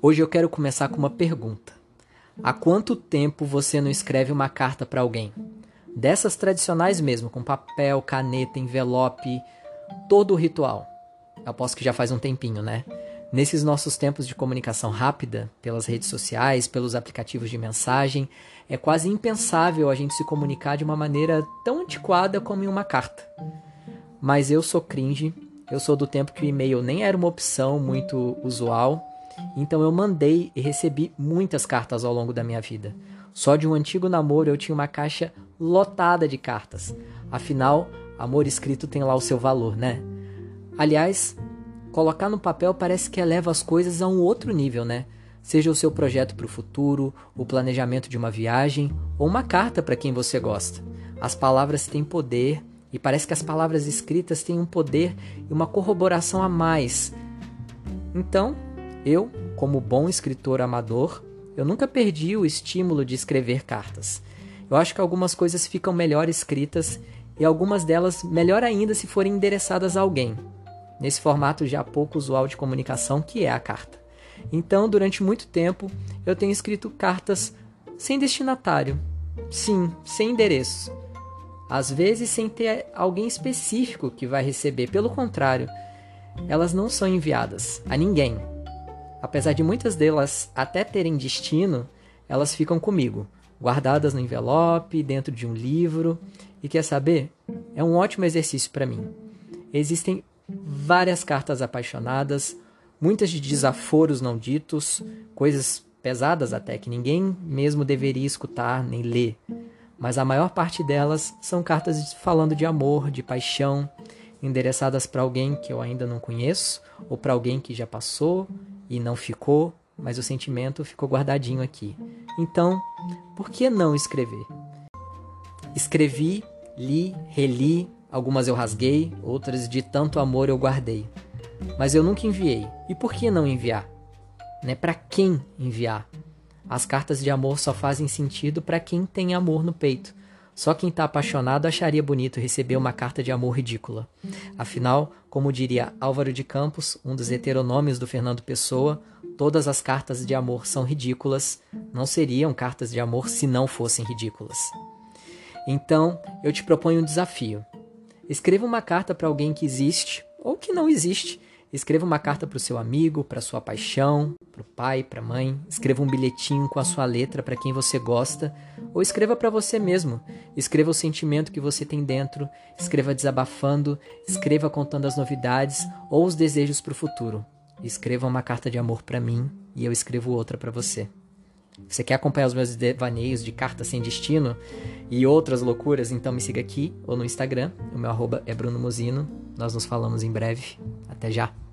Hoje eu quero começar com uma pergunta. Há quanto tempo você não escreve uma carta para alguém? Dessas tradicionais mesmo, com papel, caneta, envelope, todo o ritual. Eu aposto que já faz um tempinho, né? Nesses nossos tempos de comunicação rápida, pelas redes sociais, pelos aplicativos de mensagem, é quase impensável a gente se comunicar de uma maneira tão antiquada como em uma carta. Mas eu sou cringe, eu sou do tempo que o e-mail nem era uma opção muito usual então eu mandei e recebi muitas cartas ao longo da minha vida. Só de um antigo namoro eu tinha uma caixa lotada de cartas. Afinal, amor escrito tem lá o seu valor, né? Aliás, colocar no papel parece que eleva as coisas a um outro nível, né? Seja o seu projeto para o futuro, o planejamento de uma viagem ou uma carta para quem você gosta. As palavras têm poder e parece que as palavras escritas têm um poder e uma corroboração a mais. Então, eu, como bom escritor amador, eu nunca perdi o estímulo de escrever cartas. Eu acho que algumas coisas ficam melhor escritas e algumas delas melhor ainda se forem endereçadas a alguém, nesse formato já pouco usual de comunicação que é a carta. Então, durante muito tempo, eu tenho escrito cartas sem destinatário. Sim, sem endereço. Às vezes sem ter alguém específico que vai receber, pelo contrário, elas não são enviadas a ninguém. Apesar de muitas delas até terem destino, elas ficam comigo, guardadas no envelope, dentro de um livro. E quer saber? É um ótimo exercício para mim. Existem várias cartas apaixonadas, muitas de desaforos não ditos, coisas pesadas até que ninguém mesmo deveria escutar nem ler. Mas a maior parte delas são cartas falando de amor, de paixão, endereçadas para alguém que eu ainda não conheço ou para alguém que já passou e não ficou, mas o sentimento ficou guardadinho aqui. Então, por que não escrever? Escrevi, li, reli, algumas eu rasguei, outras de tanto amor eu guardei. Mas eu nunca enviei. E por que não enviar? Né? Para quem enviar? As cartas de amor só fazem sentido para quem tem amor no peito. Só quem está apaixonado acharia bonito receber uma carta de amor ridícula. Afinal, como diria Álvaro de Campos, um dos heteronômios do Fernando Pessoa, todas as cartas de amor são ridículas, não seriam cartas de amor se não fossem ridículas. Então, eu te proponho um desafio. Escreva uma carta para alguém que existe ou que não existe Escreva uma carta para o seu amigo, para sua paixão, para o pai, para a mãe. Escreva um bilhetinho com a sua letra para quem você gosta, ou escreva para você mesmo. Escreva o sentimento que você tem dentro, escreva desabafando, escreva contando as novidades ou os desejos para o futuro. Escreva uma carta de amor para mim e eu escrevo outra para você. Você quer acompanhar os meus devaneios de carta sem destino e outras loucuras? Então me siga aqui ou no Instagram. O meu arroba é Bruno Muzino. Nós nos falamos em breve. Até já!